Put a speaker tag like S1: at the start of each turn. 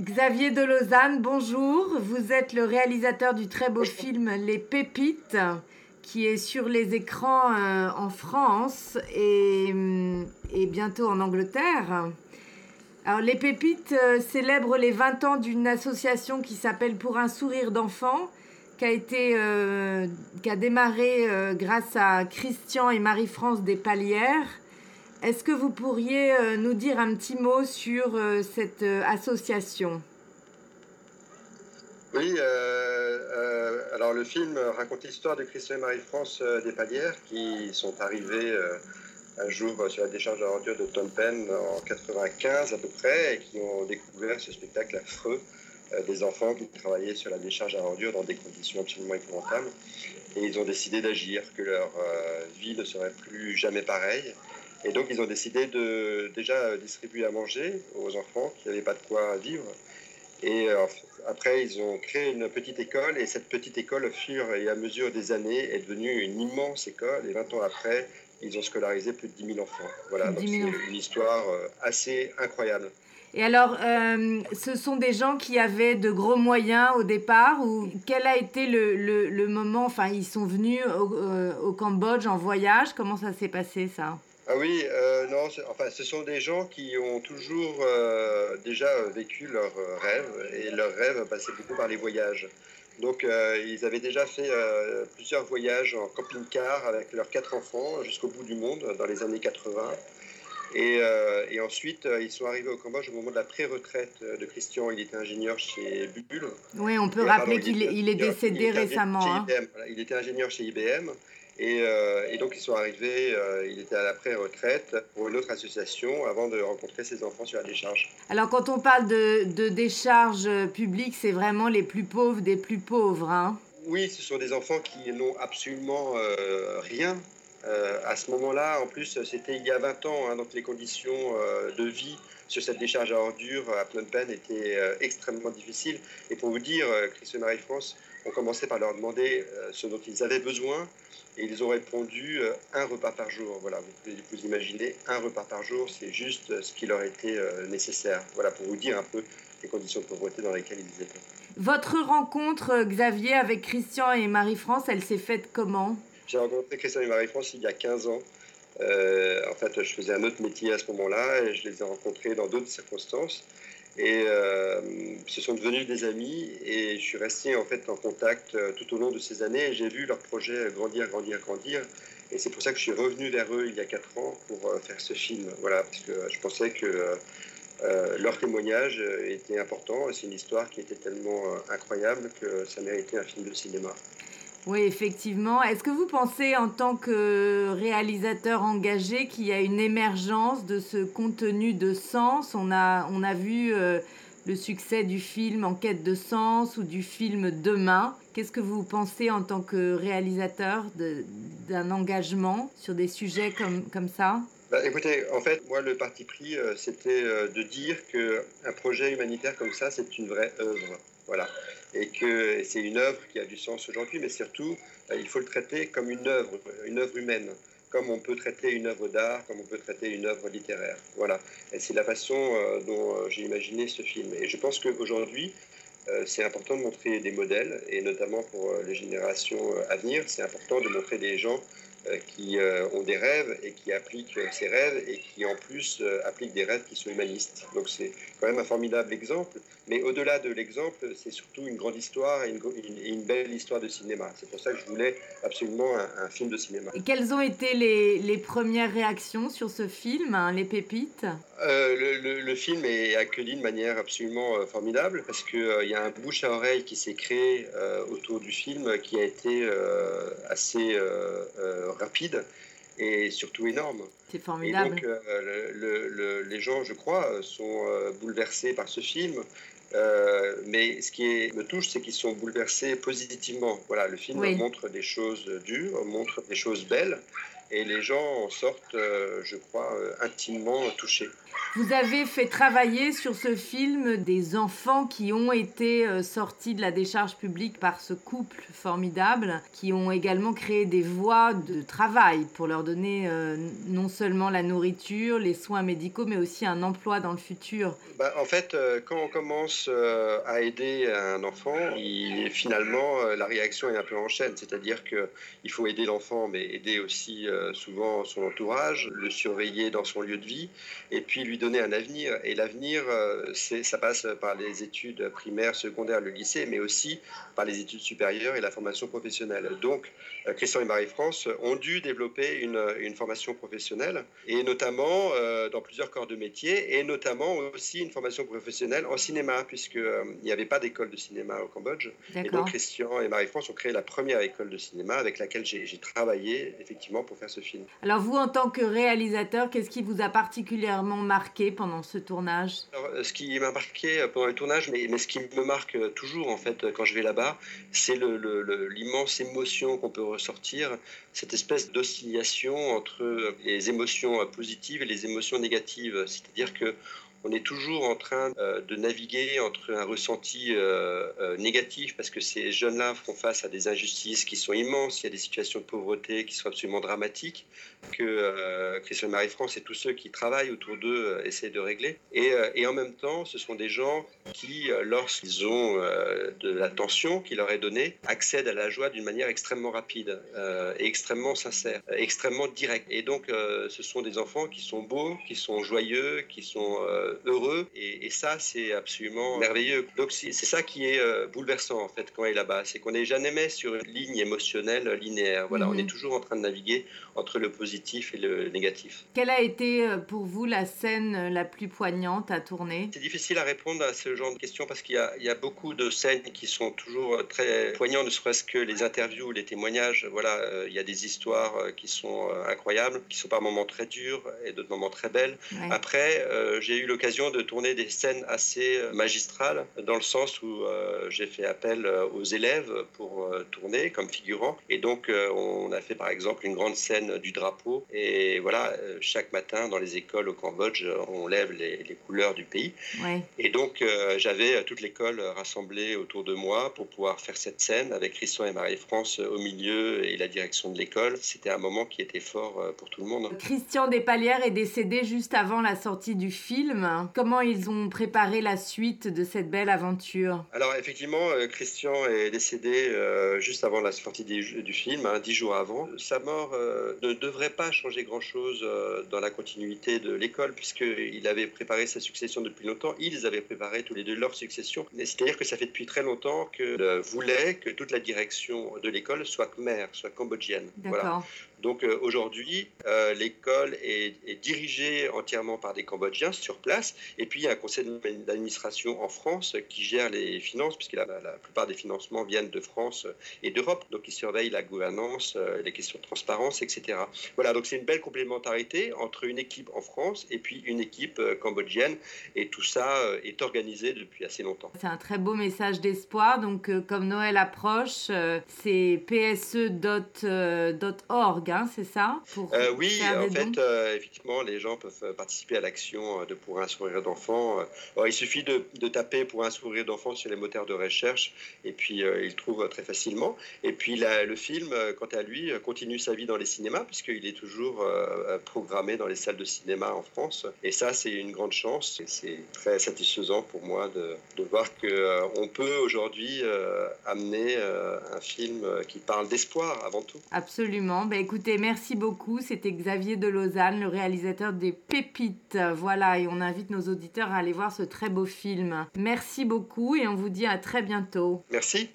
S1: Xavier de Lausanne, bonjour. Vous êtes le réalisateur du très beau film Les Pépites, qui est sur les écrans euh, en France et, mm, et, bientôt en Angleterre. Les Pépites euh, célèbrent les 20 ans d'une association qui s'appelle Pour un sourire d'enfant, qui a, été, euh, qui a démarré grâce à Christian et Marie-France Despalières. Est-ce que vous pourriez euh, nous dire un petit mot sur euh, cette euh, association?
S2: Oui, alors le film raconte l'histoire de Christian et Marie-France Despalières qui sont arrivés un jour sur la décharge à ordures de Tom Penn en 95 à peu près et qui ont découvert ce spectacle affreux des enfants qui travaillaient sur la décharge à ordures dans des conditions absolument épouvantables. Et ils ont décidé d'agir, que leur vie ne serait plus jamais pareille et donc, ils ont décidé de déjà distribuer à manger aux enfants qui n'avaient pas de quoi vivre. Et euh, après, ils ont créé une petite école. Et cette petite école, au fur et à mesure des années, est devenue une immense école. Et 20 ans après, ils ont scolarisé plus de 10 000 enfants. Voilà, donc c'est une histoire euh, assez incroyable.
S1: Et alors, euh, ce sont des gens qui avaient de gros moyens au départ ou quel a été le, le, moment Enfin, ils sont venus au, au Cambodge en voyage? Comment ça s'est passé ça?
S2: Ah oui, euh, non, enfin, ce sont des gens qui ont toujours euh, déjà vécu leurs rêves et leurs rêves passaient beaucoup par les voyages. Donc, euh, ils avaient déjà fait plusieurs voyages en camping-car avec leurs quatre enfants jusqu'au bout du monde dans les années 80. Et, et ensuite, ils sont arrivés au Cambodge au moment de la pré-retraite de Christian. Il était ingénieur chez Bulle.
S1: Oui, on peut rappeler qu'il il est décédé récemment. Hein.
S2: Il était ingénieur chez IBM. Euh, et, donc, ils sont arrivés, euh, il était à la pré-retraite pour une autre association avant de rencontrer ses enfants sur la décharge.
S1: Alors, quand on parle de, de décharge publique, c'est vraiment les plus pauvres des plus pauvres. Hein
S2: oui, ce sont des enfants qui n'ont absolument euh, rien. À ce moment-là, en plus, c'était il y a 20 ans, hein, donc les conditions de vie sur cette décharge à ordures à Phnom Penh étaient extrêmement difficiles. Et pour vous dire, Christ et Marie-France ont commencé par leur demander ce dont ils avaient besoin et ils ont répondu euh, un repas par jour. Voilà, vous pouvez vous imaginer, un repas par jour, c'est juste euh, ce qui leur était euh, nécessaire. Voilà, pour vous dire un peu les conditions de pauvreté dans lesquelles ils étaient.
S1: Votre rencontre, Xavier, avec Christian et Marie-France, elle s'est faite comment?
S2: J'ai rencontré Christian et Marie-France il y a 15 ans. en fait, je faisais un autre métier à ce moment-là et je les ai rencontrés dans d'autres circonstances. Et euh, ce sont devenus des amis et je suis resté en fait en contact euh, tout au long de ces années j'ai vu leur projet grandir, grandir, grandir. Et c'est pour ça que je suis revenu vers eux il y a quatre ans pour euh, faire ce film. Voilà, parce que je pensais que leur témoignage était important. C'est une histoire qui était tellement incroyable que ça méritait un film de cinéma.
S1: Oui, effectivement. Est-ce que vous pensez, en tant que réalisateur engagé, qu'il y a une émergence de ce contenu de sens? On a, on a vu euh, le succès du film En quête de sens ou du film Demain. Qu'est-ce que vous pensez en tant que réalisateur d'un engagement sur des sujets comme, comme ça?
S2: Bah, écoutez, en fait, moi, le parti pris, euh, c'était euh, de dire qu'un projet humanitaire comme ça, c'est une vraie œuvre. Voilà. Et que c'est une œuvre qui a du sens aujourd'hui, mais surtout, euh, il faut le traiter comme une œuvre, une œuvre humaine, comme on peut traiter une œuvre d'art, comme on peut traiter une œuvre littéraire. Voilà. Et c'est la façon euh, dont euh, j'ai imaginé ce film. Et je pense qu'aujourd'hui, c'est important de montrer des modèles, et notamment pour les générations à venir, c'est important de montrer des gens qui euh, ont des rêves et qui appliquent ces rêves et qui en plus euh, appliquent des rêves qui sont humanistes. Donc c'est quand même un formidable exemple. Mais au-delà de l'exemple, c'est surtout une grande histoire et une, belle histoire de cinéma. C'est pour ça que je voulais absolument un, film de cinéma.
S1: Et quelles ont été les, les premières réactions sur ce film, hein, Les Pépites?
S2: Le, le, film est accueilli de manière absolument formidable parce qu'il y a un bouche à oreille qui s'est créé autour du film qui a été assez rapide et surtout énorme.
S1: C'est formidable.
S2: Et donc, euh, les gens, je crois, sont euh, bouleversés par ce film. Euh, mais ce qui me touche, c'est qu'ils sont bouleversés positivement. Voilà, le film montre des choses dures, montre des choses belles, et les gens en sortent, je crois, intimement touchés.
S1: Vous avez fait travailler sur ce film des enfants qui ont été euh, sortis de la décharge publique par ce couple formidable, qui ont également créé des voies de travail pour leur donner euh, non seulement la nourriture, les soins médicaux, mais aussi un emploi dans le futur.
S2: Bah, en fait, euh, quand on commence à aider un enfant, finalement, la réaction est un peu en chaîne. C'est-à-dire qu'il faut aider l'enfant, mais aider aussi souvent son entourage, le surveiller dans son lieu de vie, et puis lui donner un avenir. Et l'avenir, euh, ça passe par les études primaires, secondaires, le lycée, mais aussi par les études supérieures et la formation professionnelle. Donc, euh, Christian et Marie-France ont dû développer une, une, formation professionnelle, et notamment euh, dans plusieurs corps de métier, et notamment aussi une formation professionnelle en cinéma, puisqu'il n'y avait pas d'école de cinéma au Cambodge. Et donc, Christian et Marie-France ont créé la première école de cinéma avec laquelle j'ai travaillé, effectivement, pour faire ce film.
S1: Alors, vous, en tant que réalisateur, qu'est-ce qui vous a particulièrement marqué? Pendant ce tournage
S2: euh, Ce qui m'a marqué euh, pendant le tournage, mais, ce qui me marque euh, toujours en fait quand je vais là-bas, c'est l'immense émotion qu'on peut ressortir, cette espèce d'oscillation entre les émotions positives et les émotions négatives. C'est-à-dire que on est toujours en train euh, de naviguer entre un ressenti euh, euh, négatif parce que ces jeunes-là font face à des injustices qui sont immenses, il y a des situations de pauvreté qui sont absolument dramatiques, que Christian Marie-France et tous ceux qui travaillent autour d'eux essaient de régler. Et, et, en même temps, ce sont des gens qui, lorsqu'ils ont de la tension qui leur est donnée, accèdent à la joie d'une manière extrêmement rapide et extrêmement sincère, extrêmement directe. Et donc, ce sont des enfants qui sont beaux, qui sont joyeux, qui sont heureux. Et, ça, c'est absolument merveilleux. Donc, c'est ça qui est euh, bouleversant, en fait, quand on est là-bas. C'est qu'on n'est jamais sur une ligne émotionnelle linéaire. Voilà, on est mhm. toujours en train de naviguer entre le positif et le négatif.
S1: Quelle a été euh, pour vous la scène la plus poignante à tourner?
S2: C'est difficile à répondre à ce genre de questions parce qu'il y, y, a beaucoup de scènes qui sont toujours euh, très poignantes, ne serait-ce que les interviews, les témoignages. Voilà, il y a des histoires qui sont incroyables, qui sont par moments très dures et d'autres moments très belles. Après, j'ai eu le l'occasion de tourner des scènes assez euh, magistrales, dans le sens où euh, j'ai fait appel euh, aux élèves pour tourner comme figurant. Et donc, on a fait par exemple une grande scène du drapeau. Et voilà, chaque matin dans les écoles au Cambodge, on lève les, couleurs du pays. Et donc, j'avais toute l'école rassemblée autour de moi pour pouvoir faire cette scène avec Christian et Marie-France au milieu et la direction de l'école. C'était un moment qui était fort pour tout le monde.
S1: Christian Despalières est décédé juste avant la sortie du film. Comment ils ont préparé la suite de cette belle aventure?
S2: Alors effectivement, euh, Christian est décédé euh, juste avant la sortie du, film, hein, dix jours avant. Sa mort euh, ne devrait pas changer grand-chose dans la continuité de l'école, puisqu'il avait préparé sa succession depuis longtemps. Ils avaient préparé tous les deux leur succession. C'est-à-dire que ça fait depuis très longtemps que voulait que toute la direction de l'école soit khmer, soit cambodgienne.
S1: Voilà.
S2: Donc aujourd'hui, l'école est, dirigée entièrement par des Cambodgiens sur place et puis, il y a un conseil d'administration en France qui gère les finances, puisque la, la, plupart des financements viennent de France et d'Europe. Donc, il surveille la gouvernance, euh, les questions de transparence, etc. Voilà, donc c'est une belle complémentarité entre une équipe en France et puis une équipe euh, cambodgienne. Et tout ça euh, est organisé depuis assez longtemps.
S1: C'est un très beau message d'espoir. Donc, comme Noël approche, c'est pse.org, hein, c'est ça
S2: Oui, en fait, effectivement, les gens peuvent participer à l'action de Pour un sourire d'enfant. Euh, il suffit de, taper pour un sourire d'enfant sur les moteurs de recherche et puis euh, il trouve très facilement. Et puis le film, euh, quant à lui, continue sa vie dans les cinémas puisqu'il est toujours programmé dans les salles de cinéma en France. Et ça, c'est une grande chance. C'est très satisfaisant pour moi de, de voir qu'on peut aujourd'hui amener un film qui parle d'espoir avant tout.
S1: Absolument. Ben, merci beaucoup. C'était Xavier de Lausanne, le réalisateur des Pépites. Voilà, et on invite nos auditeurs à aller voir ce très beau film. Merci beaucoup et on vous dit à très bientôt.
S2: Merci.